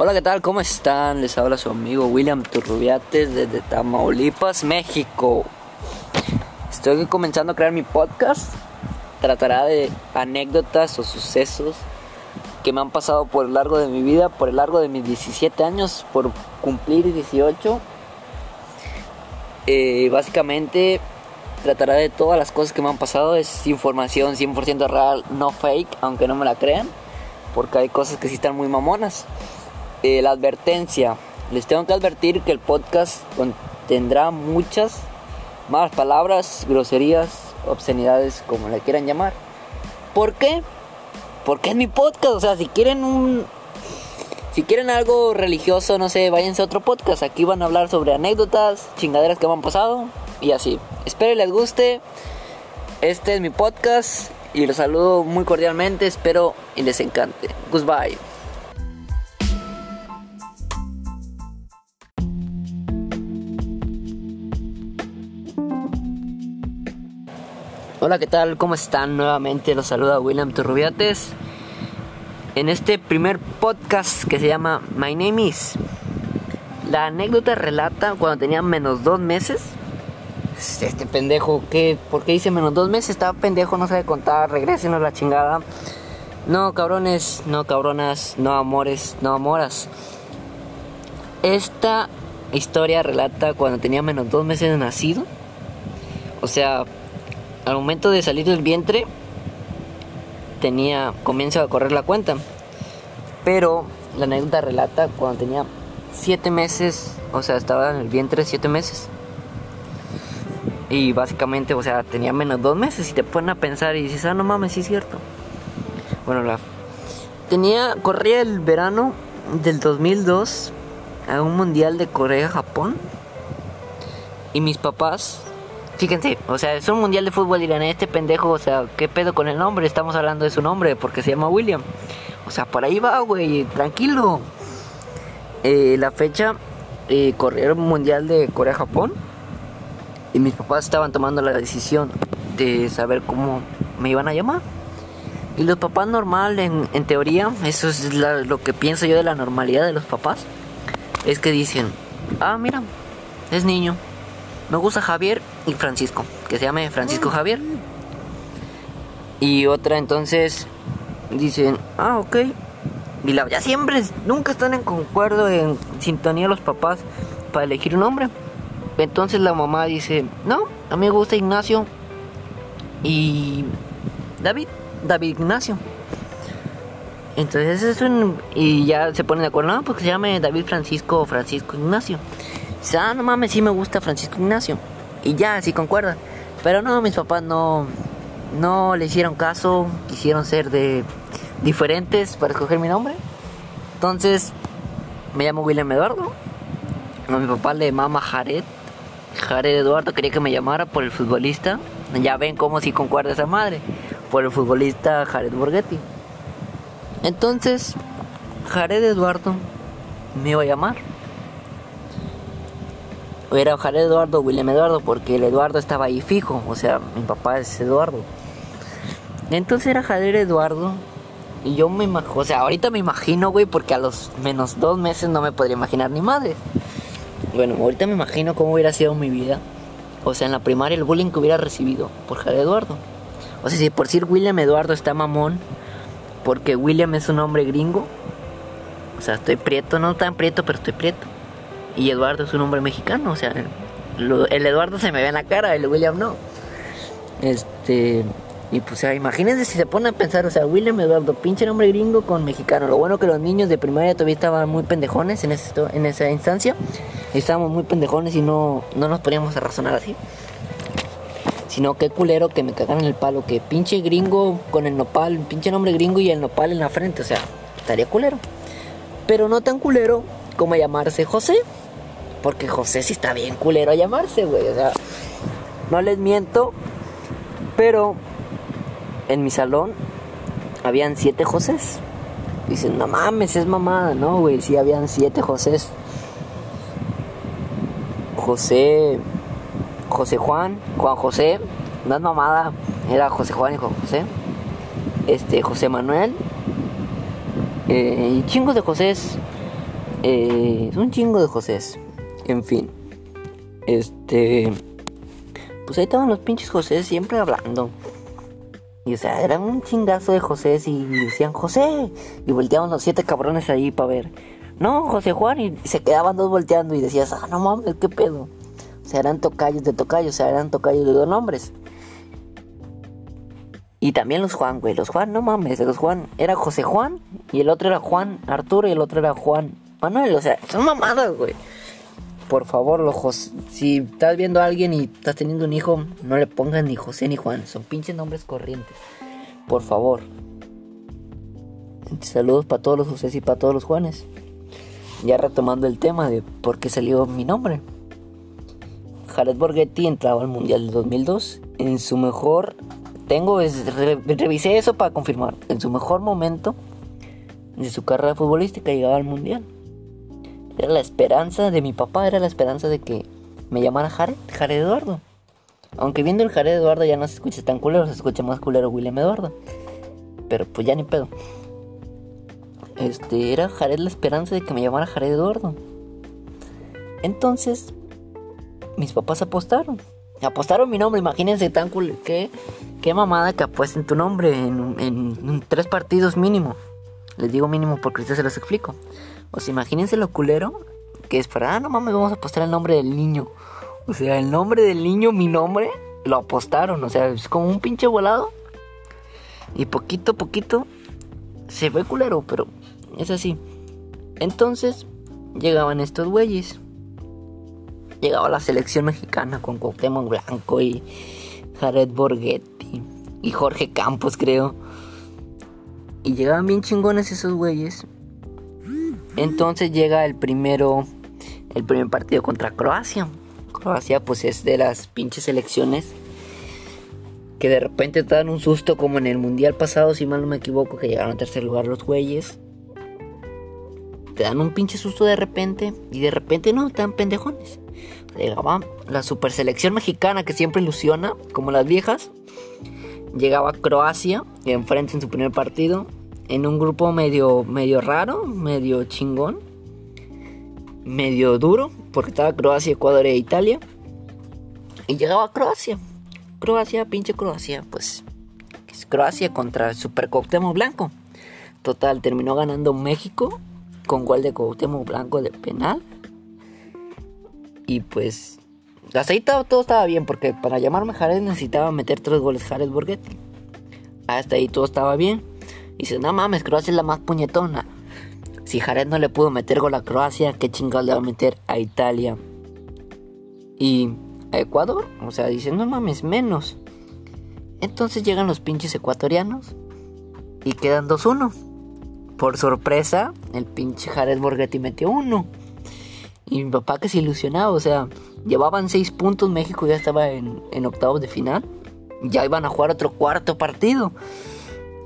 Hola, ¿qué tal? ¿Cómo están? Les habla su amigo William Turrubiates desde Tamaulipas, México. Estoy comenzando a crear mi podcast. Tratará de anécdotas o sucesos que me han pasado por el largo de mi vida, por el largo de mis 17 años, por cumplir 18. Eh, básicamente tratará de todas las cosas que me han pasado. Es información 100% real, no fake, aunque no me la crean. Porque hay cosas que sí están muy mamonas. Eh, la advertencia. Les tengo que advertir que el podcast contendrá muchas malas palabras, groserías, obscenidades, como le quieran llamar. ¿Por qué? Porque es mi podcast. O sea, si quieren un. Si quieren algo religioso, no sé, váyanse a otro podcast. Aquí van a hablar sobre anécdotas, chingaderas que me han pasado y así. Espero les guste. Este es mi podcast y los saludo muy cordialmente. Espero y les encante. Goodbye. Hola, ¿qué tal? ¿Cómo están? Nuevamente los saluda William Turrubiates en este primer podcast que se llama My Name Is. La anécdota relata cuando tenía menos dos meses. Este pendejo, ¿qué? ¿por qué dice menos dos meses? Estaba pendejo, no sabe contar, regresen a la chingada. No, cabrones, no, cabronas, no, amores, no, amoras. Esta historia relata cuando tenía menos dos meses de nacido. O sea, al momento de salir del vientre tenía comienzo a correr la cuenta. Pero la anécdota relata cuando tenía siete meses o sea estaba en el vientre siete meses. Y básicamente o sea tenía menos dos meses y te ponen a pensar y dices ah no mames sí es cierto bueno la tenía corría el verano del 2002 a un mundial de Corea Japón. Y mis papás Fíjense, o sea, es un mundial de fútbol, dirán, este pendejo, o sea, ¿qué pedo con el nombre? Estamos hablando de su nombre, porque se llama William. O sea, por ahí va, güey, tranquilo. Eh, la fecha, eh, corrió el mundial de Corea-Japón. Y mis papás estaban tomando la decisión de saber cómo me iban a llamar. Y los papás normal, en, teoría, eso es lo que pienso yo de la normalidad de los papás, es que dicen, ah, mira, es niño, me gusta Javier y Francisco, que se llame Francisco Javier. Y otra entonces dicen, ah, ok. Y la, ya siempre, nunca están en concuerdo, en sintonía los papás para elegir un nombre. Entonces la mamá dice, no, a mí me gusta Ignacio y David, David Ignacio. Entonces es un... Y ya se ponen de acuerdo, no, porque se llame David Francisco o Francisco Ignacio. Dice, ah, no mames, sí me gusta Francisco Ignacio. Y ya, sí concuerda. Pero no, mis papás no, no le hicieron caso, quisieron ser de diferentes para escoger mi nombre. Entonces, me llamo William Eduardo. A mi papá le mama Jared. Jared Eduardo quería que me llamara por el futbolista. Ya ven cómo si concuerda esa madre. Por el futbolista Jared Borghetti. Entonces, Jared Eduardo me iba a llamar era Jared Eduardo, William Eduardo, porque el Eduardo estaba ahí fijo, o sea, mi papá es Eduardo. Entonces era Jared Eduardo, y yo me imagino, o sea, ahorita me imagino, güey, porque a los menos dos meses no me podría imaginar ni madre. Bueno, ahorita me imagino cómo hubiera sido mi vida. O sea, en la primaria el bullying que hubiera recibido por Jared Eduardo. O sea, si por decir William Eduardo está mamón, porque William es un hombre gringo. O sea, estoy prieto, no tan prieto, pero estoy prieto. Y Eduardo es un hombre mexicano, o sea, el Eduardo se me ve en la cara, el William no. Este, y pues, o sea, imagínense si se ponen a pensar, o sea, William Eduardo, pinche nombre gringo con mexicano. Lo bueno que los niños de primaria todavía estaban muy pendejones en, ese, en esa instancia. Estábamos muy pendejones y no, no nos poníamos a razonar así. Sino que culero que me cagaran el palo, que pinche gringo con el nopal, pinche nombre gringo y el nopal en la frente, o sea, estaría culero. Pero no tan culero como llamarse José. Porque José sí está bien culero a llamarse, güey. O sea, no les miento. Pero en mi salón habían siete Josés. Dicen, no mames, es mamada. No, güey, sí habían siete Josés. José, José Juan, Juan José, no es mamada, era José Juan y Juan José. Este, José Manuel. Eh, y chingos de Josés. Eh, un chingo de Josés. En fin. Este. Pues ahí estaban los pinches José siempre hablando. Y o sea, eran un chingazo de José y decían José. Y volteaban los siete cabrones ahí para ver. No, José Juan. Y se quedaban dos volteando y decías, ah, no mames, qué pedo. O sea, eran tocayos de tocayos, o sea, eran tocayos de dos nombres. Y también los Juan, güey. Los Juan, no mames, los Juan. Era José Juan y el otro era Juan Arturo y el otro era Juan Manuel. O sea, son mamadas, güey por favor, los si estás viendo a alguien y estás teniendo un hijo, no le pongas ni José ni Juan. Son pinches nombres corrientes. Por favor. Saludos para todos los José y para todos los Juanes. Ya retomando el tema de por qué salió mi nombre. Jared Borghetti entraba al Mundial de 2002 en su mejor... Tengo, revisé eso para confirmar. En su mejor momento de su carrera futbolística llegaba al Mundial. Era la esperanza de mi papá, era la esperanza de que me llamara Jared, Jared Eduardo. Aunque viendo el Jared Eduardo ya no se escucha tan culero, se escucha más culero William Eduardo. Pero pues ya ni pedo. Este, era Jared la esperanza de que me llamara Jared Eduardo. Entonces, mis papás apostaron. Apostaron mi nombre, imagínense tan culero. Qué, qué mamada que apuesten tu nombre en, en tres partidos mínimo. Les digo mínimo porque ustedes se los explico. O sea, imagínense lo culero que es para, ah, no mames, vamos a apostar el nombre del niño. O sea, el nombre del niño, mi nombre, lo apostaron. O sea, es como un pinche volado. Y poquito a poquito se ve culero, pero es así. Entonces, llegaban estos güeyes. Llegaba la selección mexicana con Cuauhtémoc Blanco y Jared Borghetti y Jorge Campos, creo. Y llegaban bien chingones esos güeyes. Entonces llega el primero, el primer partido contra Croacia. Croacia pues es de las pinches selecciones que de repente te dan un susto como en el mundial pasado, si mal no me equivoco, que llegaron a tercer lugar los güeyes. Te dan un pinche susto de repente y de repente no, están pendejones. Llegaba la super selección mexicana que siempre ilusiona, como las viejas. Llegaba Croacia, enfrente en su primer partido en un grupo medio, medio raro, medio chingón, medio duro, porque estaba Croacia, Ecuador e Italia. Y llegaba Croacia. Croacia, pinche Croacia, pues es Croacia contra el Super Cuauhtémoc Blanco. Total, terminó ganando México con gol de Cuauhtémoc Blanco de penal. Y pues hasta ahí todo, estaba bien, porque para llamarme Jared necesitaba meter tres goles Jared Borghetti. Hasta ahí todo estaba bien. Y dice, no mames, Croacia es la más puñetona. Si Jared no le pudo meter gol a Croacia, ¿qué chingados le va a meter a Italia? Y a Ecuador, o sea, dice, no mames, menos. Entonces llegan los pinches ecuatorianos y quedan 2-1. Por sorpresa, el pinche Jared Borghetti metió uno. Y mi papá que se ilusionaba, o sea, llevaban 6 puntos, México ya estaba en, en octavos de final. Ya iban a jugar otro cuarto partido.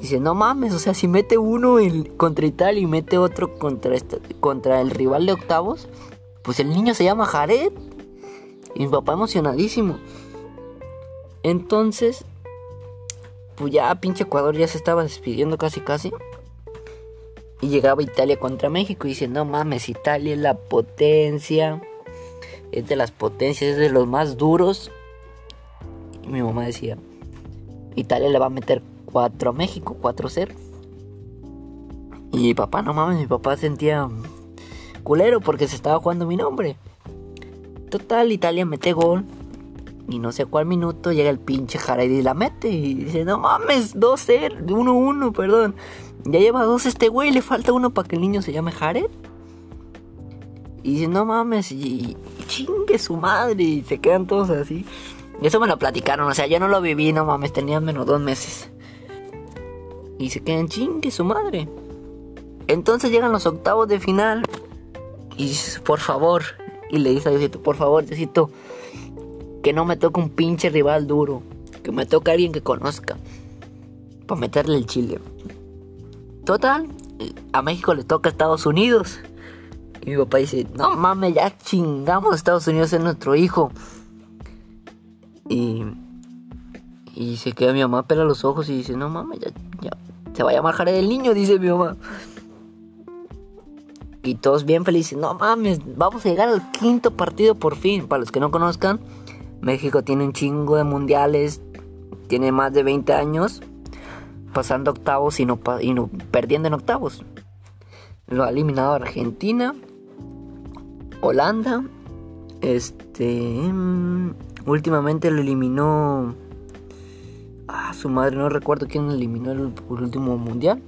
Dice, no mames, o sea, si mete uno contra Italia y mete otro contra, este, contra el rival de octavos, pues el niño se llama Jared. Y mi papá emocionadísimo. Entonces, pues ya pinche Ecuador ya se estaba despidiendo casi casi. Y llegaba Italia contra México y dice, no mames, Italia es la potencia. Es de las potencias, es de los más duros. Y mi mamá decía, Italia le va a meter 4 a México, 4-0. Y papá, no mames, mi papá sentía culero porque se estaba jugando mi nombre. Total, Italia mete gol. Y no sé cuál minuto llega el pinche Jared y la mete. Y dice, no mames, 2-0, 1-1, perdón. Ya lleva dos este güey, le falta uno para que el niño se llame Jared. Y dice, no mames, y, chingue su madre. Y se quedan todos así. Y eso me lo platicaron, o sea, yo no lo viví, no mames, tenía menos dos meses. Y se quedan chingue su madre. Entonces llegan los octavos de final. Y por favor. Y le dice a Diosito, por favor, Diosito. Que no me toque un pinche rival duro. Que me toque alguien que conozca. Para meterle el chile. Total. A México le toca a Estados Unidos. Y mi papá dice, no mames, ya chingamos Estados Unidos es nuestro hijo. Y, y se queda mi mamá, pela los ojos y dice, no mames, ya, se va a llamar el niño, dice mi mamá. Y todos bien felices. No mames, vamos a llegar al quinto partido por fin. Para los que no conozcan, México tiene un chingo de mundiales. Tiene más de 20 años pasando octavos y no, y no perdiendo en octavos. Lo ha eliminado Argentina, Holanda. Este. Mm, últimamente lo eliminó. Ah, su madre, no recuerdo quién eliminó el, el último mundial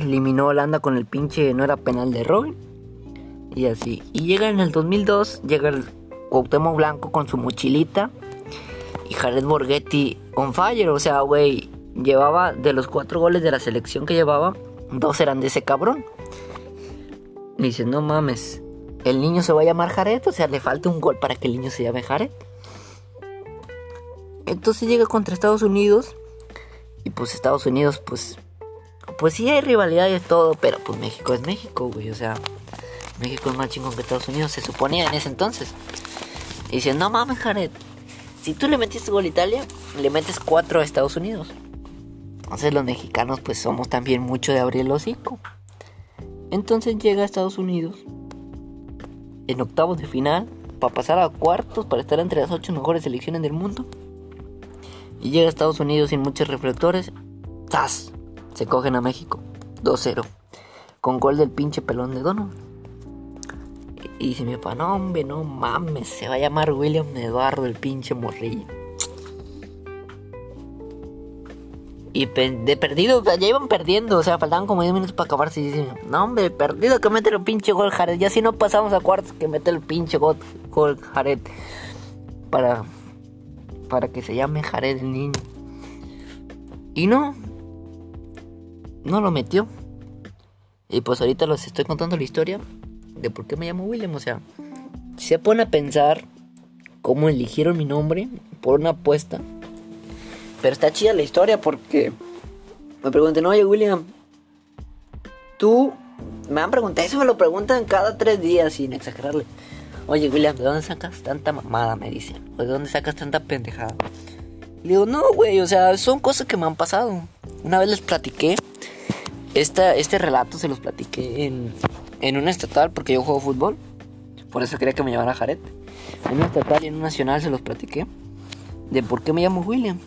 eliminó Holanda con el pinche, no era penal de Robin. Y así. Y llega en el 2002, llega el Cuauhtémoc Blanco con su mochilita. Y Jared Borghetti on fire. O sea, güey, llevaba de los cuatro goles de la selección que llevaba, dos eran de ese cabrón. Y dice, no mames, el niño se va a llamar Jared. O sea, le falta un gol para que el niño se llame Jared. Entonces llega contra Estados Unidos. Y pues Estados Unidos, pues pues sí hay rivalidad y todo, pero pues México es México, güey. O sea, México es más chingón que Estados Unidos, se suponía en ese entonces. Y dicen, no mames, Jared, si tú le metiste gol a Italia, le metes cuatro a Estados Unidos. Entonces los mexicanos pues somos también mucho de abrir el hocico. Entonces llega a Estados Unidos en octavos de final para pasar a cuartos, para estar entre las ocho mejores selecciones del mundo. Y llega a Estados Unidos sin muchos reflectores. ¡Zas! Se cogen a México 2-0 con gol del pinche pelón de Dono. Y dice mi papá, no hombre, no mames, se va a llamar William Eduardo el pinche morrillo. Y de perdido, ya iban perdiendo, o sea, faltaban como 10 minutos para acabarse. Y dicen, no hombre, perdido que mete el pinche gol Jared. Ya si no pasamos a cuartos, que mete el pinche gol, gol Jared. Para, para que se llame Jared el niño. Y no, no lo metió. Y pues ahorita les estoy contando la historia de por qué me llamo William. O sea, se pone a pensar cómo eligieron mi nombre por una apuesta. Pero está chida la historia porque me preguntan, oye William, tú me han preguntado, eso me lo preguntan cada tres días sin exagerarle. Oye William, ¿de dónde sacas tanta mamada? Me dicen. ¿O de dónde sacas tanta pendejada? Le digo, no, güey, o sea, son cosas que me han pasado. Una vez les platiqué este relato se los platiqué en, en un estatal porque yo juego fútbol. Por eso quería que me llamara Jared. En un estatal y en un nacional se los platiqué. De por qué me llamo William.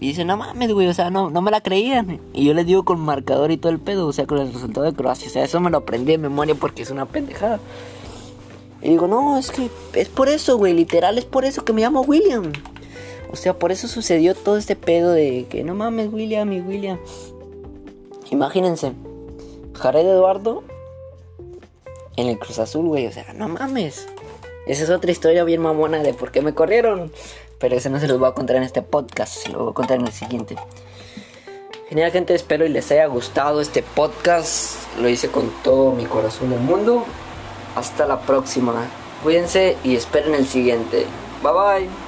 Y dice, no mames, güey, o sea, no, no me la creían. Y yo les digo con marcador y todo el pedo, o sea, con el resultado de Croacia. O sea, eso me lo aprendí de memoria porque es una pendejada. Y digo, no, es que es por eso, güey, literal, es por eso que me llamo William. O sea, por eso sucedió todo este pedo de que no mames, William y William. Imagínense, Jared Eduardo en el Cruz Azul, güey. O sea, no mames. Esa es otra historia bien mamona de por qué me corrieron. Pero eso no se los voy a contar en este podcast, se lo voy a contar en el siguiente. Genial gente, espero y les haya gustado este podcast. Lo hice con todo mi corazón del mundo. Hasta la próxima. Cuídense y esperen el siguiente. Bye bye.